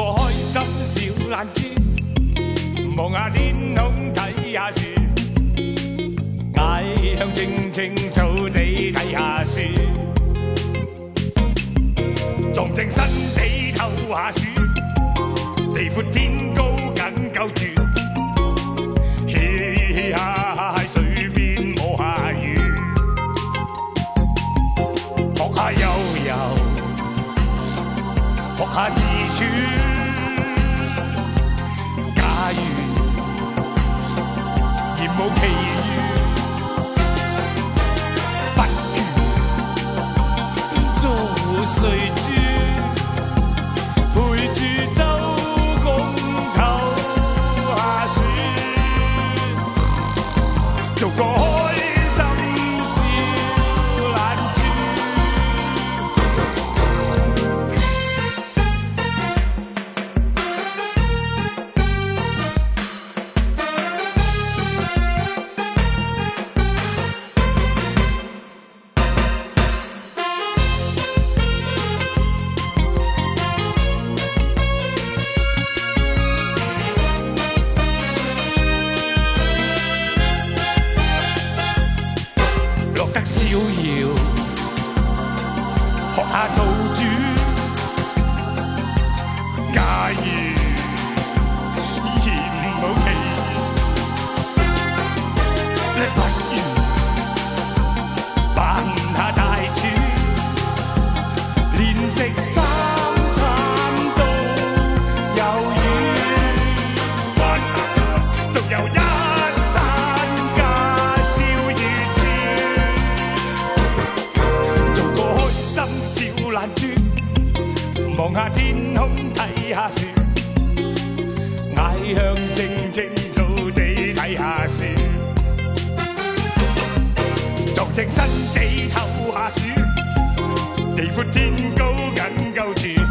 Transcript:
个开心小懒猪，望下天空睇下树，大象静静草地睇下树，壮正身体透下暑，地阔天高。阁下自处假如言无其意得逍遥，学下做主。望下天空睇下雪，矮向青青草地睇下雪。作正新地透下雪，地阔天高紧够住。